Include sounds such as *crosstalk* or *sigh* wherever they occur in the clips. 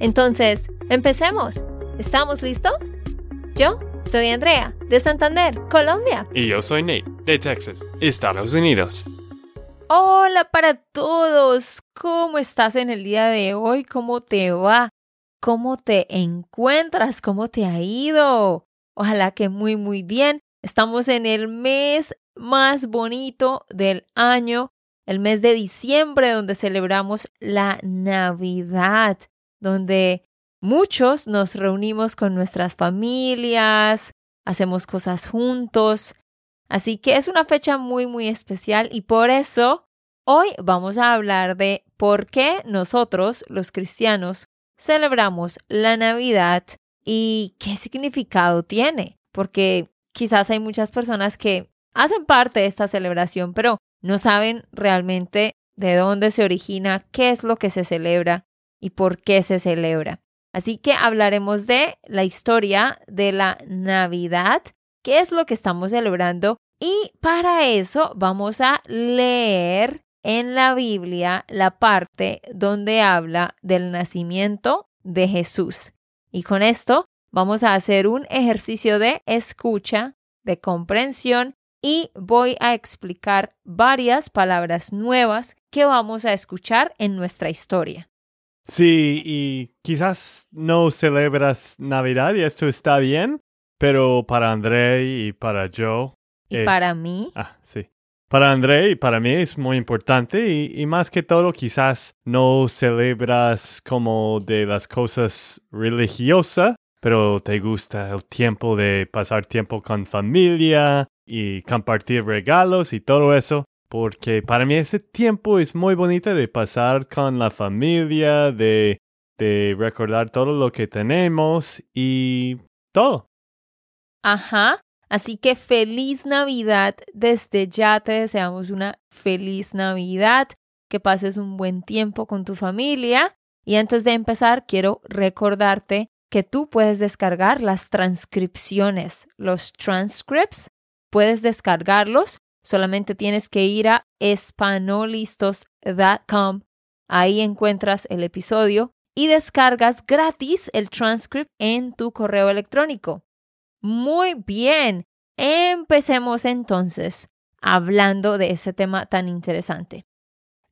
Entonces, empecemos. ¿Estamos listos? Yo soy Andrea, de Santander, Colombia. Y yo soy Nate, de Texas, Estados Unidos. Hola para todos. ¿Cómo estás en el día de hoy? ¿Cómo te va? ¿Cómo te encuentras? ¿Cómo te ha ido? Ojalá que muy, muy bien. Estamos en el mes más bonito del año, el mes de diciembre, donde celebramos la Navidad, donde muchos nos reunimos con nuestras familias, hacemos cosas juntos. Así que es una fecha muy, muy especial y por eso hoy vamos a hablar de por qué nosotros, los cristianos, celebramos la Navidad y qué significado tiene. Porque quizás hay muchas personas que hacen parte de esta celebración, pero no saben realmente de dónde se origina, qué es lo que se celebra y por qué se celebra. Así que hablaremos de la historia de la Navidad, qué es lo que estamos celebrando y para eso vamos a leer en la Biblia la parte donde habla del nacimiento de Jesús. Y con esto vamos a hacer un ejercicio de escucha, de comprensión y voy a explicar varias palabras nuevas que vamos a escuchar en nuestra historia. Sí, y quizás no celebras Navidad y esto está bien, pero para André y para yo. ¿Y eh, para mí? Ah, sí. Para André y para mí es muy importante y, y, más que todo quizás no celebras como de las cosas religiosas, pero te gusta el tiempo de pasar tiempo con familia y compartir regalos y todo eso, porque para mí ese tiempo es muy bonito de pasar con la familia, de, de recordar todo lo que tenemos y todo. Ajá. Así que feliz Navidad. Desde ya te deseamos una feliz Navidad, que pases un buen tiempo con tu familia. Y antes de empezar, quiero recordarte que tú puedes descargar las transcripciones, los transcripts, puedes descargarlos, solamente tienes que ir a espanolistos.com, ahí encuentras el episodio y descargas gratis el transcript en tu correo electrónico. Muy bien, empecemos entonces hablando de ese tema tan interesante.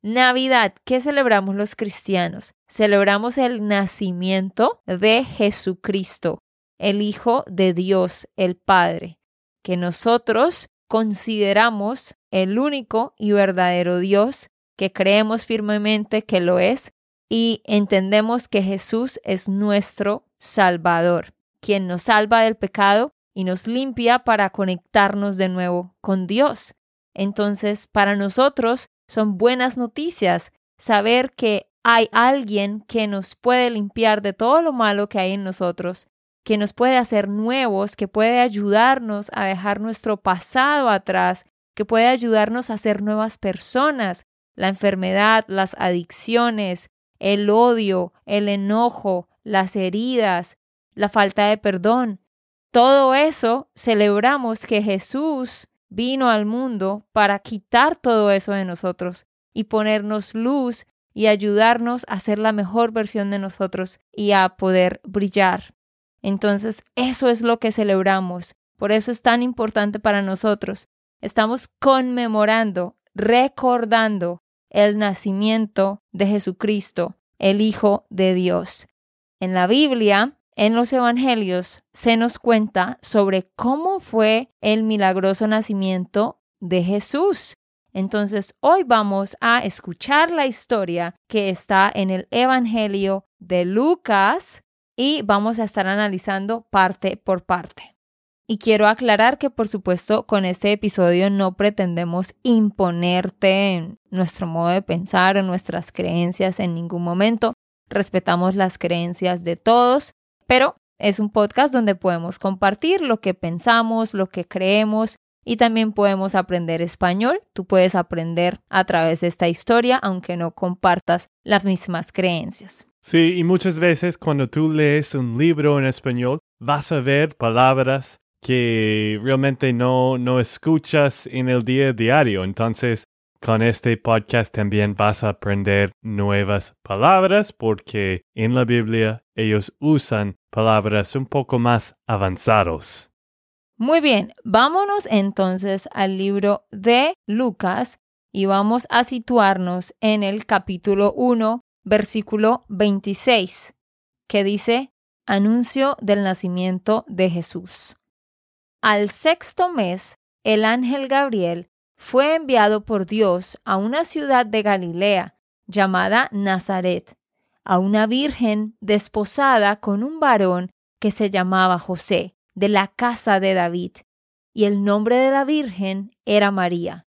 Navidad, ¿qué celebramos los cristianos? Celebramos el nacimiento de Jesucristo, el Hijo de Dios, el Padre, que nosotros consideramos el único y verdadero Dios, que creemos firmemente que lo es, y entendemos que Jesús es nuestro Salvador, quien nos salva del pecado y nos limpia para conectarnos de nuevo con Dios. Entonces, para nosotros, son buenas noticias saber que hay alguien que nos puede limpiar de todo lo malo que hay en nosotros, que nos puede hacer nuevos, que puede ayudarnos a dejar nuestro pasado atrás, que puede ayudarnos a ser nuevas personas. La enfermedad, las adicciones, el odio, el enojo, las heridas, la falta de perdón. Todo eso celebramos que Jesús vino al mundo para quitar todo eso de nosotros y ponernos luz y ayudarnos a ser la mejor versión de nosotros y a poder brillar. Entonces, eso es lo que celebramos. Por eso es tan importante para nosotros. Estamos conmemorando, recordando el nacimiento de Jesucristo, el Hijo de Dios. En la Biblia en los Evangelios se nos cuenta sobre cómo fue el milagroso nacimiento de Jesús. Entonces hoy vamos a escuchar la historia que está en el Evangelio de Lucas y vamos a estar analizando parte por parte. Y quiero aclarar que por supuesto con este episodio no pretendemos imponerte en nuestro modo de pensar, en nuestras creencias en ningún momento. respetamos las creencias de todos, pero es un podcast donde podemos compartir lo que pensamos, lo que creemos y también podemos aprender español. Tú puedes aprender a través de esta historia, aunque no compartas las mismas creencias. Sí, y muchas veces cuando tú lees un libro en español, vas a ver palabras que realmente no, no escuchas en el día diario. Entonces, con este podcast también vas a aprender nuevas palabras porque en la Biblia ellos usan palabras un poco más avanzados. Muy bien, vámonos entonces al libro de Lucas y vamos a situarnos en el capítulo 1, versículo 26, que dice, Anuncio del nacimiento de Jesús. Al sexto mes, el ángel Gabriel fue enviado por Dios a una ciudad de Galilea llamada Nazaret, a una virgen desposada con un varón que se llamaba José de la casa de David, y el nombre de la Virgen era María.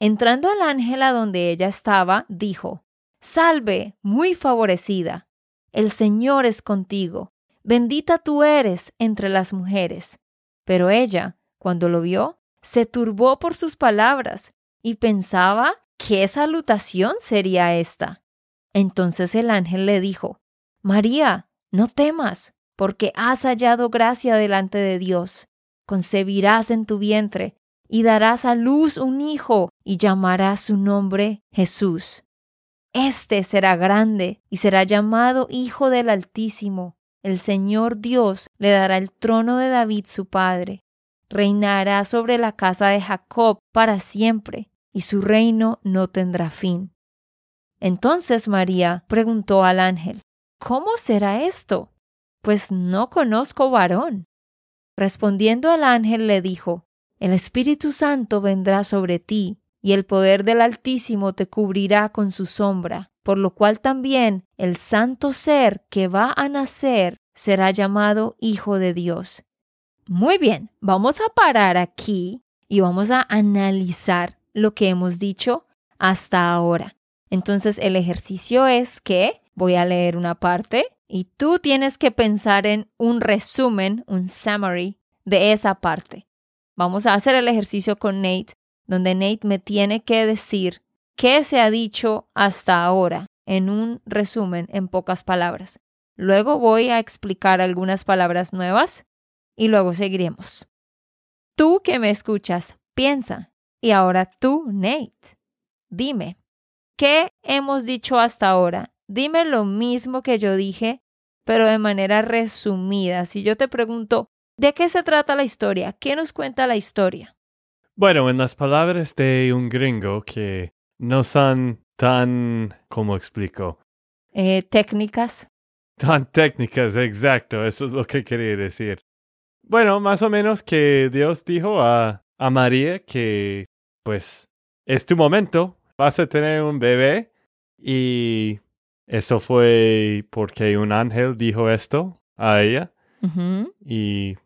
Entrando el ángel a donde ella estaba, dijo, Salve, muy favorecida, el Señor es contigo, bendita tú eres entre las mujeres. Pero ella, cuando lo vio, se turbó por sus palabras y pensaba qué salutación sería esta. Entonces el ángel le dijo, María, no temas, porque has hallado gracia delante de Dios. Concebirás en tu vientre y darás a luz un hijo y llamarás su nombre Jesús. Este será grande y será llamado Hijo del Altísimo. El Señor Dios le dará el trono de David su padre. Reinará sobre la casa de Jacob para siempre, y su reino no tendrá fin. Entonces María preguntó al ángel, ¿Cómo será esto? pues no conozco varón. Respondiendo el ángel le dijo, El Espíritu Santo vendrá sobre ti, y el poder del Altísimo te cubrirá con su sombra, por lo cual también el santo ser que va a nacer será llamado Hijo de Dios. Muy bien, vamos a parar aquí y vamos a analizar lo que hemos dicho hasta ahora. Entonces el ejercicio es que voy a leer una parte y tú tienes que pensar en un resumen, un summary de esa parte. Vamos a hacer el ejercicio con Nate, donde Nate me tiene que decir qué se ha dicho hasta ahora en un resumen en pocas palabras. Luego voy a explicar algunas palabras nuevas y luego seguiremos. Tú que me escuchas, piensa. Y ahora tú, Nate, dime, ¿qué hemos dicho hasta ahora Dime lo mismo que yo dije, pero de manera resumida. Si yo te pregunto, ¿de qué se trata la historia? ¿Qué nos cuenta la historia? Bueno, en las palabras de un gringo que no son tan, ¿cómo explico? Eh, técnicas. Tan técnicas, exacto, eso es lo que quería decir. Bueno, más o menos que Dios dijo a, a María que, pues, es tu momento, vas a tener un bebé y eso fue porque un ángel dijo esto a ella. Y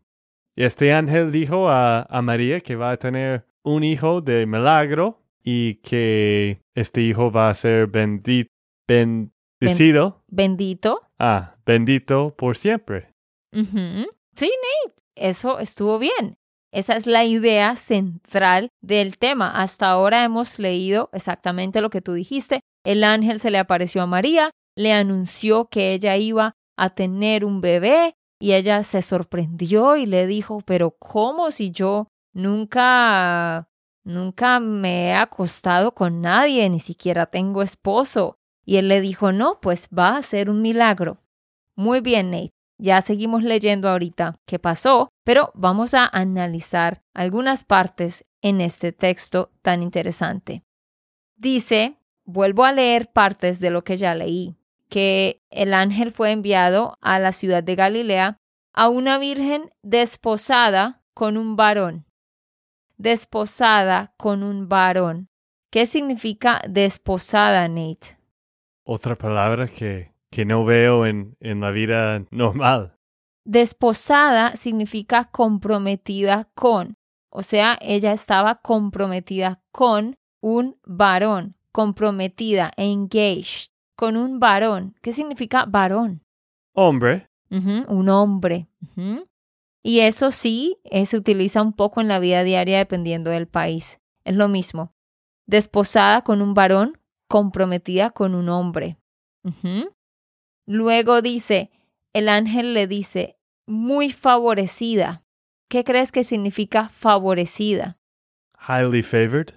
este ángel dijo a, a, María que va a tener un hijo de milagro y que este hijo va a ser bendito. bendecido. bendito. Ah, bendito por siempre. Sí, Nate, eso estuvo bien. Esa es la idea central del tema. Hasta ahora hemos leído exactamente lo que tú dijiste. El ángel se le apareció a María, le anunció que ella iba a tener un bebé y ella se sorprendió y le dijo, pero ¿cómo si yo nunca, nunca me he acostado con nadie, ni siquiera tengo esposo? Y él le dijo, no, pues va a ser un milagro. Muy bien, Nate. Ya seguimos leyendo ahorita qué pasó, pero vamos a analizar algunas partes en este texto tan interesante. Dice vuelvo a leer partes de lo que ya leí, que el ángel fue enviado a la ciudad de Galilea a una virgen desposada con un varón. Desposada con un varón. ¿Qué significa desposada, Nate? Otra palabra que, que no veo en, en la vida normal. Desposada significa comprometida con, o sea, ella estaba comprometida con un varón comprometida, engaged. con un varón. ¿Qué significa varón? Hombre. Un hombre. Y eso sí, eh, se utiliza un poco en la vida diaria dependiendo del país. Es lo mismo. Desposada con un varón, comprometida con un hombre. Luego dice, el ángel le dice, muy favorecida. ¿Qué crees que significa favorecida? Highly favored.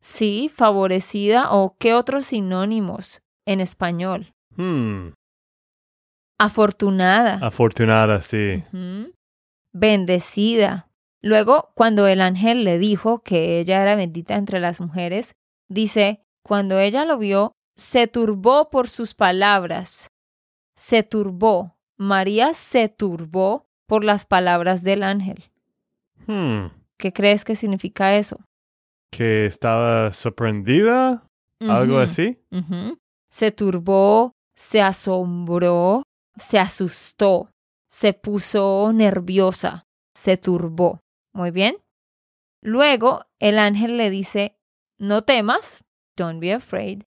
Sí, favorecida o qué otros sinónimos en español. Hmm. Afortunada. Afortunada, sí. Bendecida. Luego, cuando el ángel le dijo que ella era bendita entre las mujeres, dice, cuando ella lo vio, se turbó por sus palabras. Se turbó. María se turbó por las palabras del ángel. Hmm. ¿Qué crees que significa eso? Que estaba sorprendida. Algo así. Se turbó, se asombró, se asustó, se puso nerviosa, se turbó. Muy bien. Luego el ángel le dice, no temas, don't be afraid,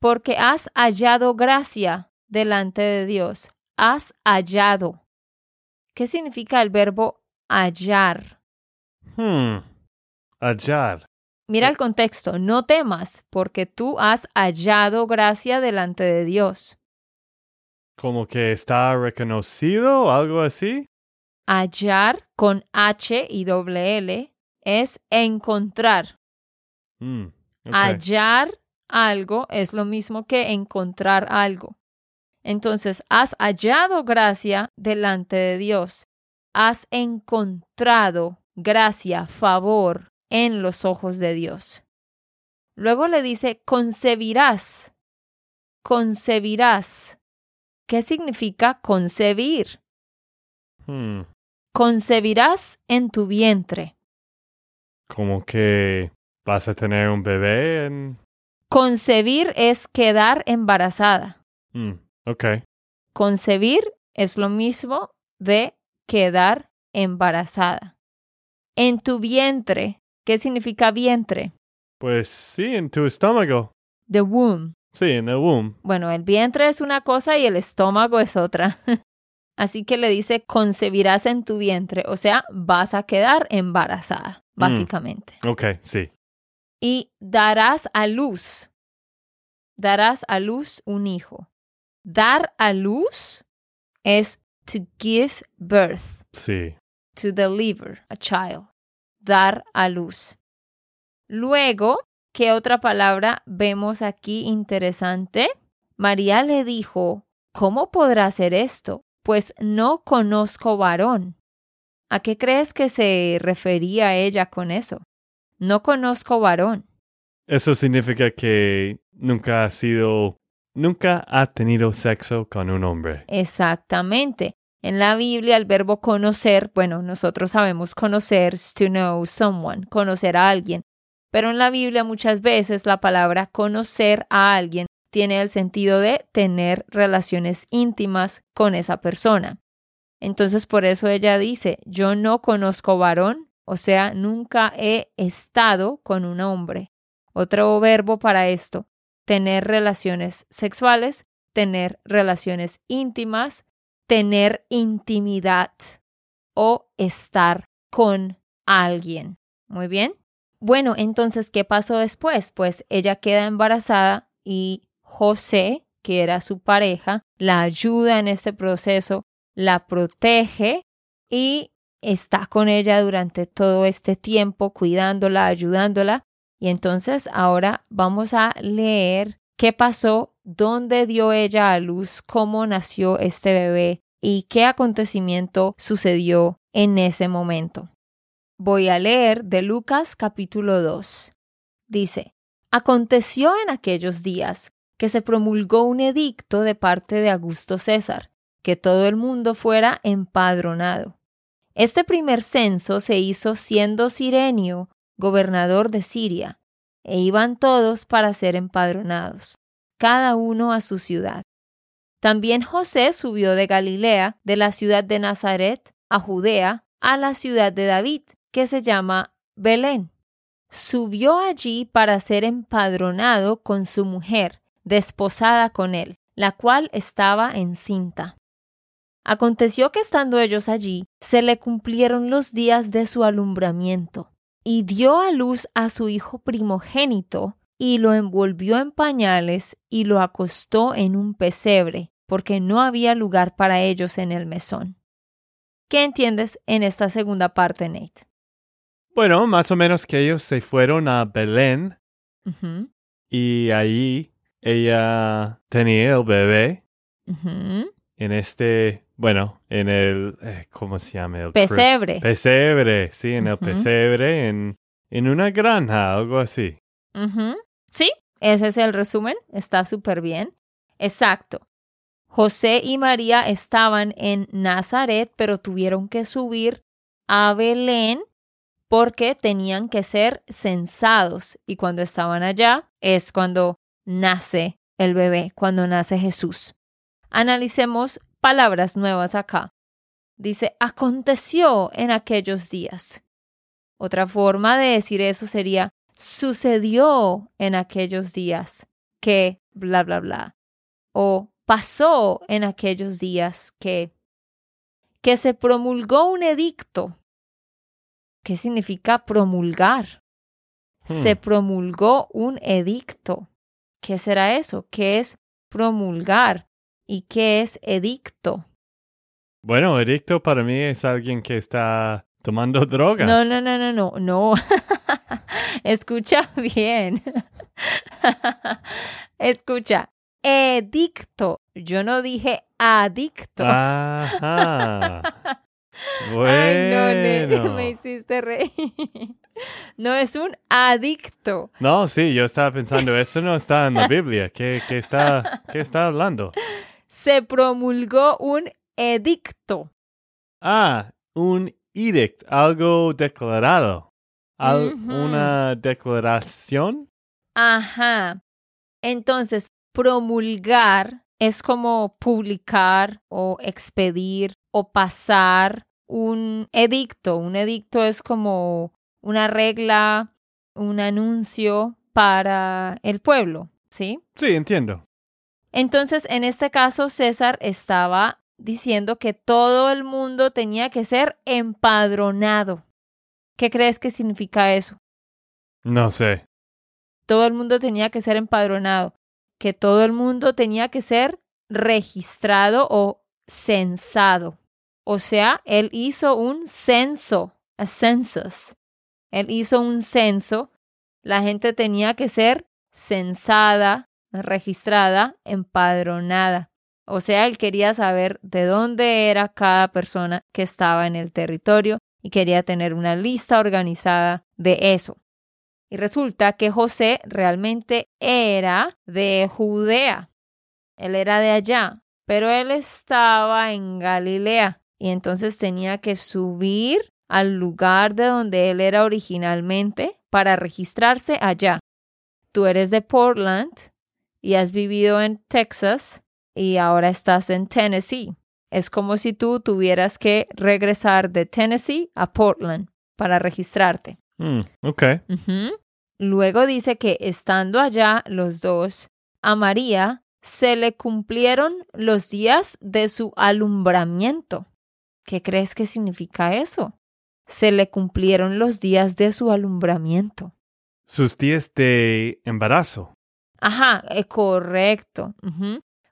porque has hallado gracia delante de Dios. Has hallado. ¿Qué significa el verbo hallar? Hmm. Hallar. Mira el contexto, no temas, porque tú has hallado gracia delante de Dios. Como que está reconocido, algo así. Hallar con H y doble L es encontrar. Ok. Hallar algo es lo mismo que encontrar algo. Entonces, has hallado gracia delante de Dios. Has encontrado gracia, favor en los ojos de Dios. Luego le dice, concebirás. Concebirás. ¿Qué significa concebir? Hmm. Concebirás en tu vientre. Como que vas a tener un bebé en... Concebir es quedar embarazada. Hmm. Ok. Concebir es lo mismo de quedar embarazada. En tu vientre, ¿qué significa vientre? Pues sí, en tu estómago. The womb. Sí, en el womb. Bueno, el vientre es una cosa y el estómago es otra. *laughs* Así que le dice, concebirás en tu vientre, o sea, vas a quedar embarazada, básicamente. Ok, sí. Y darás a luz. Darás a luz un hijo. Dar a luz es to give birth, Sí. to deliver a child. Dar a luz. Luego, ¿qué otra palabra vemos aquí interesante? María le dijo, ¿cómo podrá hacer esto? Pues no conozco varón. ¿A qué crees que se refería ella con eso? No conozco varón. Eso significa que nunca ha sido, nunca ha tenido sexo con un hombre. Exactamente. En la Biblia el verbo conocer, bueno, nosotros sabemos conocer, to know someone, conocer a alguien. Pero en la Biblia muchas veces la palabra conocer a alguien tiene el sentido de tener relaciones íntimas con esa persona. Entonces por eso ella dice, yo no conozco varón, o sea, nunca he estado con un hombre. Otro verbo para esto, tener relaciones sexuales, tener relaciones íntimas, tener intimidad o estar con alguien. Muy bien. Bueno, entonces, ¿qué pasó después? Pues ella queda embarazada y José, que era su pareja, la ayuda en este proceso, la protege y está con ella durante todo este tiempo, cuidándola, ayudándola. Y entonces ahora vamos a leer qué pasó, dónde dio ella a luz, cómo nació este bebé y qué acontecimiento sucedió en ese momento. Voy a leer de Lucas capítulo 2. Dice, Aconteció en aquellos días que se promulgó un edicto de parte de Augusto César, que todo el mundo fuera empadronado. Este primer censo se hizo siendo Sirenio gobernador de Siria, e iban todos para ser empadronados, cada uno a su ciudad. También José subió de Galilea, de la ciudad de Nazaret, a Judea, a la ciudad de David, que se llama Belén. Subió allí para ser empadronado con su mujer, desposada con él, la cual estaba encinta. Aconteció que estando ellos allí, se le cumplieron los días de su alumbramiento, y dio a luz a su hijo primogénito, y lo envolvió en pañales y lo acostó en un pesebre, porque no había lugar para ellos en el mesón. ¿Qué entiendes en esta segunda parte, Nate? Bueno, más o menos que ellos se fueron a Belén y ahí ella tenía el bebé en este, bueno, en el, eh, ¿cómo se llama? El Pesebre. Pesebre, sí, en el pesebre, en, en una granja, algo así. Sí, ese es el resumen. Está súper bien. Exacto. José y María estaban en Nazaret, pero tuvieron que subir a Belén porque tenían que ser censados. Y cuando estaban allá es cuando nace el bebé, cuando nace Jesús. Analicemos palabras nuevas acá. Dice, aconteció en aquellos días. Otra forma de decir eso sería, sucedió en aquellos días que bla, bla, bla. O pasó en aquellos días que que se promulgó un edicto. ¿Qué significa promulgar? Se Hmm. promulgó un edicto. ¿Qué será eso? ¿Qué es promulgar? ¿Y qué es edicto? Bueno, edicto para mí es alguien que está tomando drogas. No, no, no, no, no, no. *laughs* Escucha bien. *laughs* Escucha. Edicto. Yo no dije adicto. Ajá. *laughs* Ay, no, Bueno. *laughs* me hiciste reír. No es un adicto. No, sí, yo estaba pensando, eso no está en la Biblia. ¿Qué, qué está, qué está hablando? Se promulgó un edicto. Ah, un edict, algo declarado. Al-. Una declaración. Ajá. Entonces, promulgar es como publicar o expedir o pasar un edicto. Un edicto es como una regla, un anuncio para el pueblo, ¿sí? Sí, entiendo. Entonces, en este caso, César estaba diciendo que todo el mundo tenía que ser empadronado. ¿Qué crees que significa eso? No sé. todo el mundo tenía que ser empadronado, que todo el mundo tenía que ser registrado o censado. O sea, él hizo un censo, a census. Él hizo un censo, la gente tenía que ser censada, registrada, empadronada. O sea, él quería saber de dónde era cada persona que estaba en el territorio y quería tener una lista organizada de eso. Y resulta que José realmente era de Judea. Él era de allá, pero él estaba en Galilea y entonces tenía que subir al lugar de donde él era originalmente para registrarse allá. Tú eres de Portland y has vivido en Texas y ahora estás en Tennessee. Es como si tú tuvieras que regresar de Tennessee a Portland para registrarte. Ok. Ujú. Luego dice que estando allá los dos, a María se le cumplieron los días de su alumbramiento. ¿Qué crees que significa eso? Se le cumplieron los días de su alumbramiento. Sus días de embarazo. Ajá, eh, correcto.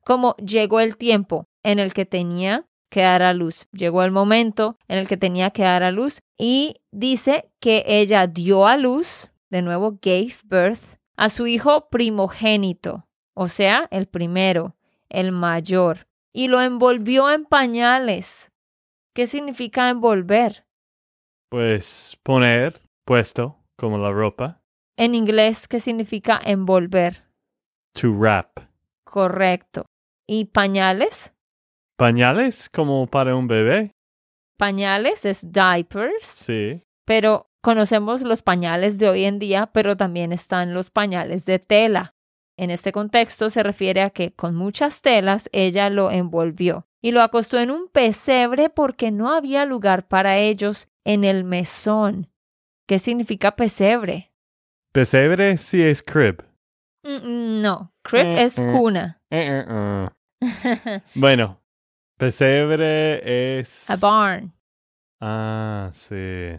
Como llegó el tiempo en el que tenía que dar a luz. Llegó el momento en el que tenía que dar a luz y dice que ella dio a luz, de nuevo gave birth, a su hijo primogénito, o sea, el primero, el mayor, y lo envolvió en pañales. ¿Qué significa envolver? Pues poner, puesto, como la ropa. En inglés, ¿qué significa envolver? To wrap. Correcto. ¿Y pañales? Pañales como para un bebé. Pañales es diapers, Sí. pero conocemos los pañales de hoy en día, pero también están los pañales de tela. En este contexto se refiere a que con muchas telas ella lo envolvió y lo acostó en un pesebre porque no había lugar para ellos en el mesón. ¿Qué significa pesebre? Pesebre sí es crib. Mm, No, crib Eh, es eh. cuna. Eh. *laughs* Bueno, pesebre es... A barn. Ah, sí.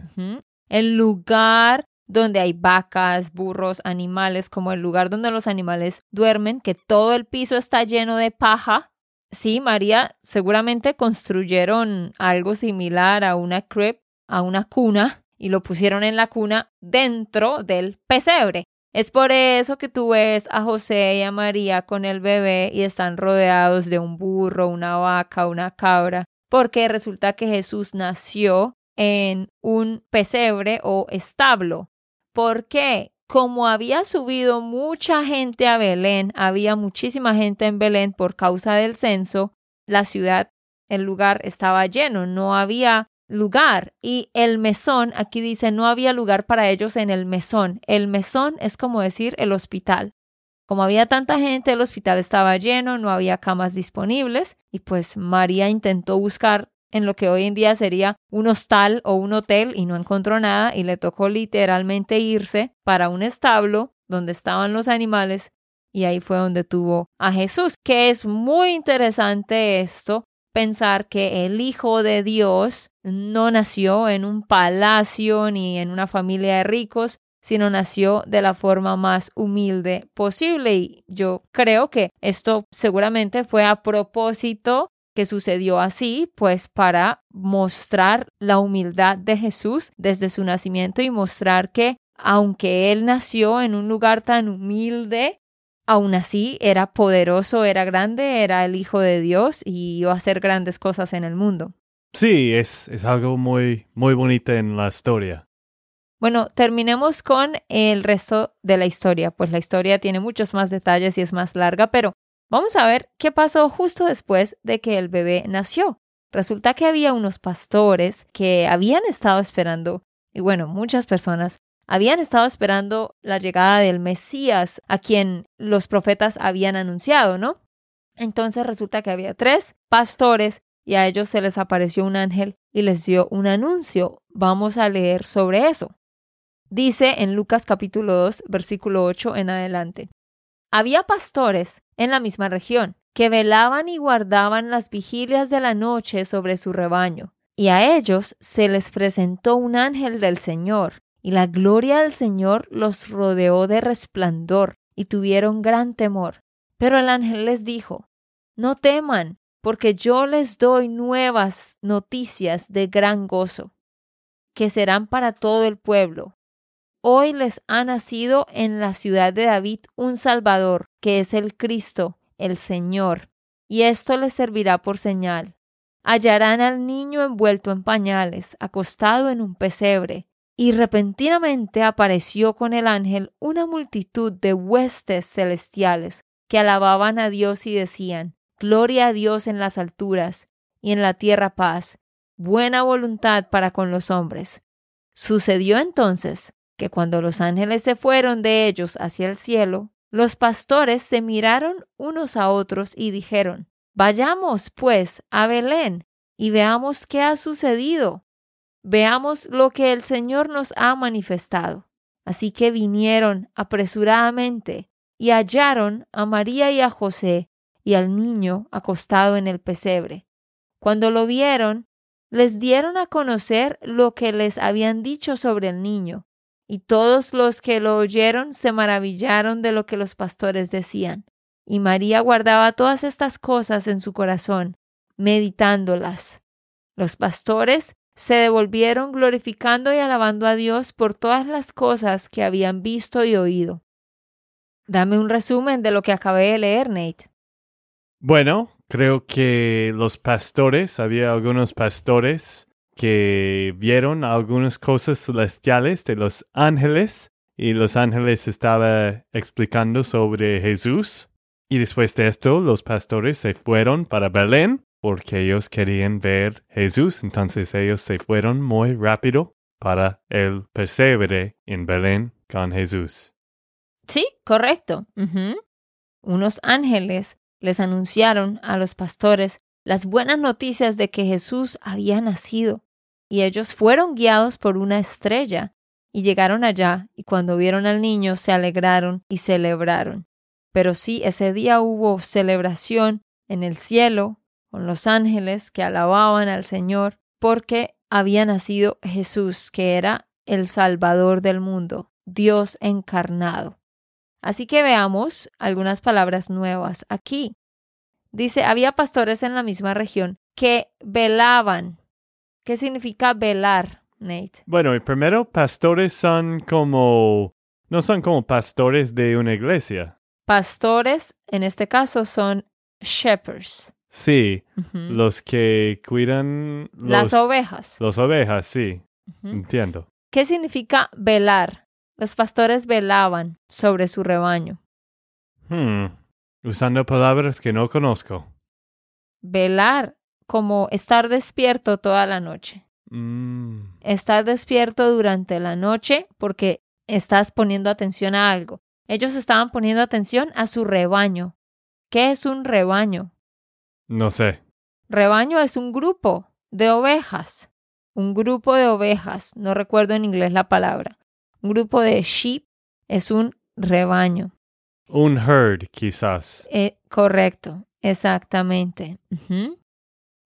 El lugar donde hay vacas, burros, animales, como el lugar donde los animales duermen, que todo el piso está lleno de paja. Sí, María, seguramente construyeron algo similar a una crib, a una cuna, y lo pusieron en la cuna dentro del pesebre. Es por eso que tú ves a José y a María con el bebé y están rodeados de un burro, una vaca, una cabra, porque resulta que Jesús nació en un pesebre o establo. ¿Por qué? Como había subido mucha gente a Belén, había muchísima gente en Belén por causa del censo, la ciudad, el lugar estaba lleno, no había lugar. Y el mesón, aquí dice, no había lugar para ellos en el mesón. El mesón es como decir el hospital. Como había tanta gente, el hospital estaba lleno, no había camas disponibles y pues María intentó buscar en lo que hoy en día sería un hostal o un hotel y no encontró nada y le tocó literalmente irse para un establo donde estaban los animales y ahí fue donde tuvo a Jesús, que es muy interesante esto, pensar que el Hijo de Dios no nació en un palacio ni en una familia de ricos, sino nació de la forma más humilde posible. Y yo creo que esto seguramente fue a propósito que sucedió así, pues para mostrar la humildad de Jesús desde su nacimiento y mostrar que aunque él nació en un lugar tan humilde, aún así era poderoso, era grande, era el Hijo de Dios y iba a hacer grandes cosas en el mundo. Sí, es, es algo muy, muy bonito en la historia. Bueno, terminemos con el resto de la historia, pues la historia tiene muchos más detalles y es más larga, pero vamos a ver qué pasó justo después de que el bebé nació. Resulta que había unos pastores que habían estado esperando, y bueno, muchas personas habían estado esperando la llegada del Mesías a quien los profetas habían anunciado, ¿no? Entonces resulta que había tres pastores y a ellos se les apareció un ángel y les dio un anuncio. Vamos a leer sobre eso. Dice en Lucas capítulo 2, versículo 8 en adelante. Había pastores en la misma región que velaban y guardaban las vigilias de la noche sobre su rebaño, y a ellos se les presentó un ángel del Señor, y la gloria del Señor los rodeó de resplandor, y tuvieron gran temor. Pero el ángel les dijo, No teman, porque yo les doy nuevas noticias de gran gozo, que serán para todo el pueblo. Hoy les ha nacido en la ciudad de David un Salvador, que es el Cristo, el Señor, y esto les servirá por señal. Hallarán al niño envuelto en pañales, acostado en un pesebre, y repentinamente apareció con el ángel una multitud de huestes celestiales que alababan a Dios y decían, Gloria a Dios en las alturas, y en la tierra paz, buena voluntad para con los hombres. Sucedió entonces que cuando los ángeles se fueron de ellos hacia el cielo, los pastores se miraron unos a otros y dijeron, Vayamos, pues, a Belén y veamos qué ha sucedido. Veamos lo que el Señor nos ha manifestado. Así que vinieron apresuradamente y hallaron a María y a José y al niño acostado en el pesebre. Cuando lo vieron, les dieron a conocer lo que les habían dicho sobre el niño, y todos los que lo oyeron se maravillaron de lo que los pastores decían. Y María guardaba todas estas cosas en su corazón, meditándolas. Los pastores se devolvieron glorificando y alabando a Dios por todas las cosas que habían visto y oído. Dame un resumen de lo que acabé de leer, Nate. Bueno, creo que los pastores, había algunos pastores que vieron algunas cosas celestiales de los ángeles y los ángeles estaban explicando sobre Jesús. Y después de esto, los pastores se fueron para Belén porque ellos querían ver Jesús. Entonces ellos se fueron muy rápido para el pesebre en Belén con Jesús. Sí, correcto. Unos ángeles les anunciaron a los pastores las buenas noticias de que Jesús había nacido, y ellos fueron guiados por una estrella, y llegaron allá, y cuando vieron al niño se alegraron y celebraron. pero sí, ese día hubo celebración en el cielo con los ángeles que alababan al Señor porque había nacido Jesús, que era el Salvador del mundo, Dios encarnado. Así que veamos algunas palabras nuevas aquí. Dice, había pastores en la misma región que velaban. ¿Qué significa velar, Nate? Bueno, y primero, pastores son como... no son como pastores de una iglesia. Pastores, en este caso, son shepherds. Sí, los que cuidan los- Las ovejas. Las ovejas, sí, entiendo. ¿Qué significa velar? Los pastores velaban sobre su rebaño. Hmm, Usando palabras que no conozco. Velar, como estar despierto toda la noche. Mm, Estar despierto durante la noche porque estás poniendo atención a algo. Ellos estaban poniendo atención a su rebaño. ¿Qué es un rebaño? no sé. Rebaño es un grupo de ovejas. Un grupo de ovejas. No recuerdo en inglés la palabra. Un grupo de sheep es un rebaño. Un herd, quizás. Eh, correcto, exactamente.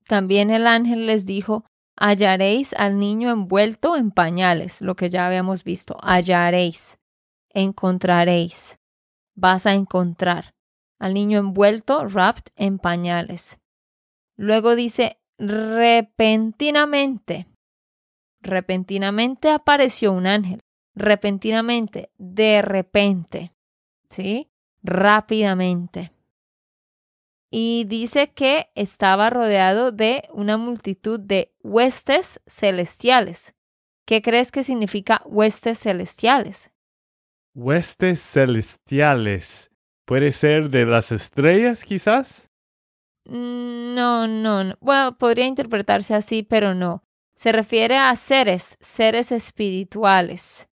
También el ángel les dijo, hallaréis al niño envuelto en pañales, lo que ya habíamos visto, hallaréis, encontraréis, vas a encontrar al niño envuelto, wrapped en pañales. Luego dice, repentinamente, repentinamente apareció un ángel, repentinamente, de repente, ¿sí? Rápidamente. Y dice que estaba rodeado de una multitud de huestes celestiales. ¿Qué crees que significa huestes celestiales? Huestes celestiales. ¿Puede ser de las estrellas, quizás? Mm, No, no, no. Bueno, podría interpretarse así, pero no. Se refiere a seres, seres espirituales.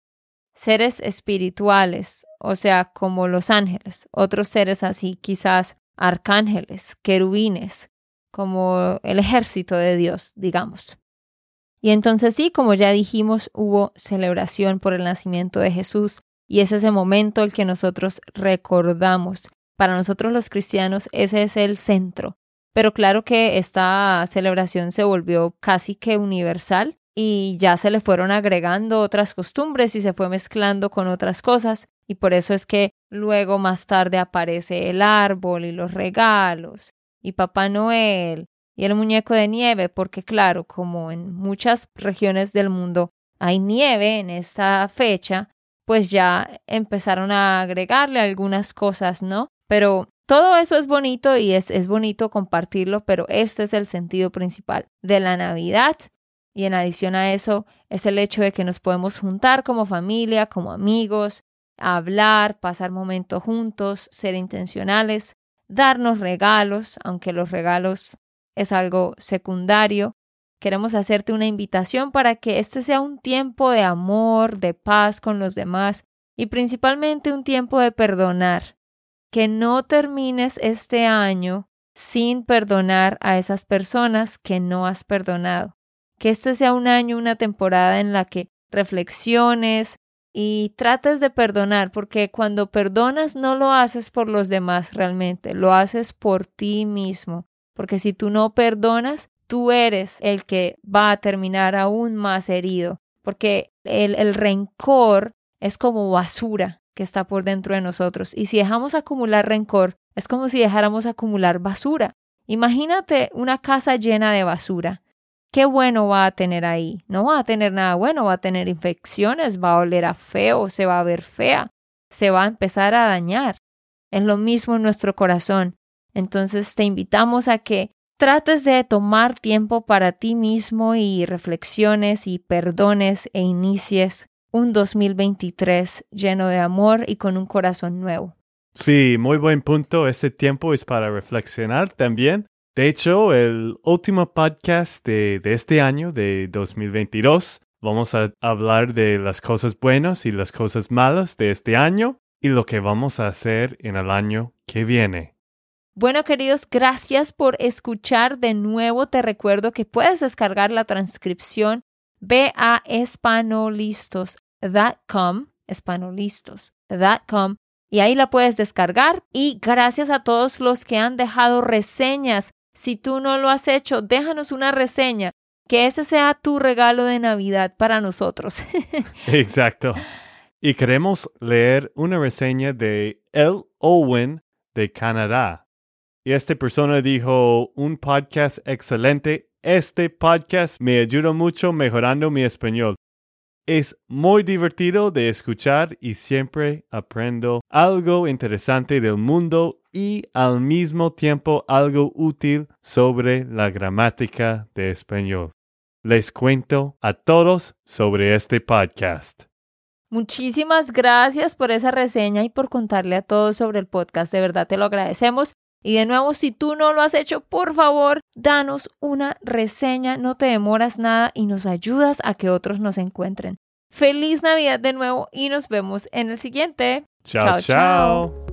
Seres espirituales, o sea, como los ángeles, otros seres así, quizás arcángeles, querubines, como el ejército de Dios, digamos. Y entonces sí, como ya dijimos, hubo celebración por el nacimiento de Jesús y es ese momento el que nosotros recordamos. Para nosotros los cristianos ese es el centro. Pero claro que esta celebración se volvió casi que universal y ya se le fueron agregando otras costumbres y se fue mezclando con otras cosas y por eso es que luego más tarde aparece el árbol y los regalos y Papá Noel y el muñeco de nieve porque claro, como en muchas regiones del mundo hay nieve en esta fecha, pues ya empezaron a agregarle algunas cosas, ¿no? Pero todo eso es bonito y es, es bonito compartirlo, pero este es el sentido principal de la Navidad. Y en adición a eso es el hecho de que nos podemos juntar como familia, como amigos, hablar, pasar momentos juntos, ser intencionales, darnos regalos, aunque los regalos es algo secundario. Queremos hacerte una invitación para que este sea un tiempo de amor, de paz con los demás y principalmente un tiempo de perdonar. Que no termines este año sin perdonar a esas personas que no has perdonado. Que este sea un año, una temporada en la que reflexiones y trates de perdonar, porque cuando perdonas no lo haces por los demás realmente, lo haces por ti mismo. Porque si tú no perdonas, tú eres el que va a terminar aún más herido, porque el, el rencor es como basura que está por dentro de nosotros. Y si dejamos acumular rencor, es como si dejáramos acumular basura. Imagínate una casa llena de basura. ¿Qué bueno va a tener ahí? No va a tener nada bueno, va a tener infecciones, va a oler a feo, se va a ver fea, se va a empezar a dañar. Es lo mismo en nuestro corazón. Entonces te invitamos a que trates de tomar tiempo para ti mismo y reflexiones y perdones e inicies un 2023 lleno de amor y con un corazón nuevo. Sí, muy buen punto. Este tiempo es para reflexionar también. De hecho, el último podcast de, este año, de 2022, vamos a hablar de las cosas buenas y las cosas malas de este año y lo que vamos a hacer en el año que viene. Bueno, queridos, gracias por escuchar de nuevo. Te recuerdo que puedes descargar la transcripción. Ve a espanolistos.com, espanolistos.com y ahí la puedes descargar. Y gracias a todos los que han dejado reseñas. Si tú no lo has hecho, déjanos una reseña. Que ese sea tu regalo de Navidad para nosotros. *laughs* Exacto. Y queremos leer una reseña de El Owen de Canadá. Y esta persona dijo, un podcast excelente. Este podcast me ayuda mucho mejorando mi español. Es muy divertido de escuchar y siempre aprendo algo interesante del mundo y al mismo tiempo algo útil sobre la gramática de español. Les cuento a todos sobre este podcast. Muchísimas gracias por esa reseña y por contarle a todos sobre el podcast. De verdad te lo agradecemos. Y de nuevo, si tú no lo has hecho, por favor, danos una reseña, no te demoras nada y nos ayudas a que otros nos encuentren. Feliz Navidad de nuevo y nos vemos en el siguiente. Chao, chao.